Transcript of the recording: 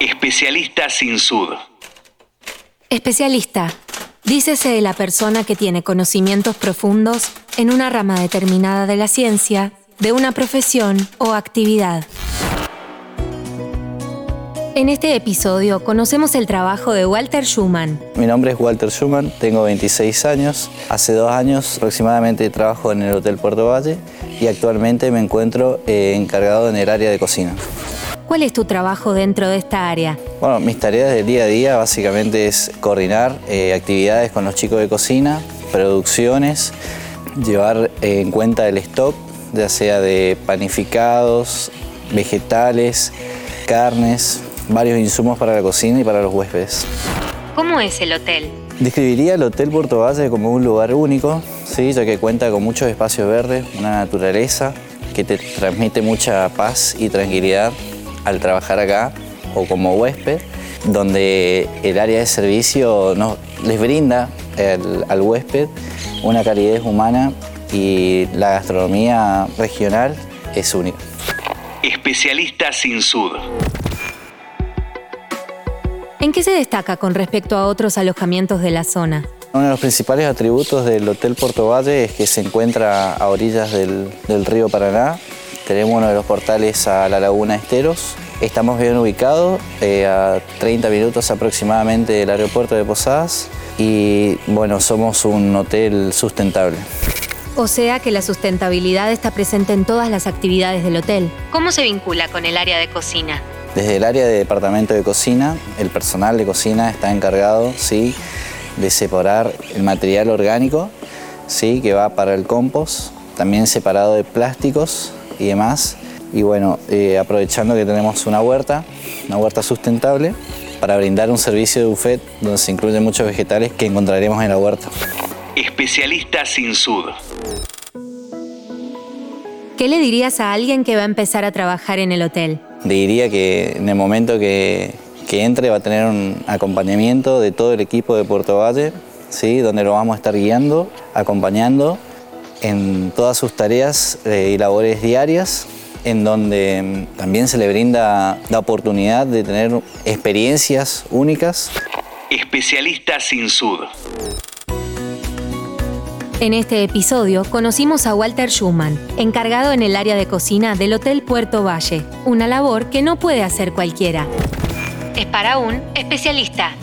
Especialista sin sud. Especialista. Dícese de la persona que tiene conocimientos profundos en una rama determinada de la ciencia, de una profesión o actividad. En este episodio conocemos el trabajo de Walter Schumann. Mi nombre es Walter Schumann, tengo 26 años. Hace dos años aproximadamente trabajo en el Hotel Puerto Valle y actualmente me encuentro eh, encargado en el área de cocina. ¿Cuál es tu trabajo dentro de esta área? Bueno, mis tareas del día a día básicamente es coordinar eh, actividades con los chicos de cocina, producciones, llevar eh, en cuenta el stock, ya sea de panificados, vegetales, carnes, varios insumos para la cocina y para los huéspedes. ¿Cómo es el hotel? Describiría el Hotel Puerto Valle como un lugar único, ¿sí? ya que cuenta con muchos espacios verdes, una naturaleza que te transmite mucha paz y tranquilidad al trabajar acá o como huésped, donde el área de servicio nos, les brinda al huésped una calidez humana y la gastronomía regional es única. Especialista sin sud. ¿En qué se destaca con respecto a otros alojamientos de la zona? Uno de los principales atributos del Hotel Puerto Valle es que se encuentra a orillas del, del río Paraná, tenemos uno de los portales a la Laguna Esteros. Estamos bien ubicados, eh, a 30 minutos aproximadamente del aeropuerto de Posadas y bueno, somos un hotel sustentable. O sea que la sustentabilidad está presente en todas las actividades del hotel. ¿Cómo se vincula con el área de cocina? Desde el área de departamento de cocina, el personal de cocina está encargado ¿sí? de separar el material orgánico ¿sí? que va para el compost, también separado de plásticos y demás. Y bueno, eh, aprovechando que tenemos una huerta, una huerta sustentable, para brindar un servicio de buffet donde se incluyen muchos vegetales que encontraremos en la huerta. Especialista sin sud. ¿Qué le dirías a alguien que va a empezar a trabajar en el hotel? Le diría que en el momento que, que entre va a tener un acompañamiento de todo el equipo de Puerto Valle, ¿sí? donde lo vamos a estar guiando, acompañando en todas sus tareas eh, y labores diarias, en donde mm, también se le brinda la oportunidad de tener experiencias únicas. Especialista sin sud. En este episodio conocimos a Walter Schumann, encargado en el área de cocina del Hotel Puerto Valle, una labor que no puede hacer cualquiera. Es para un especialista.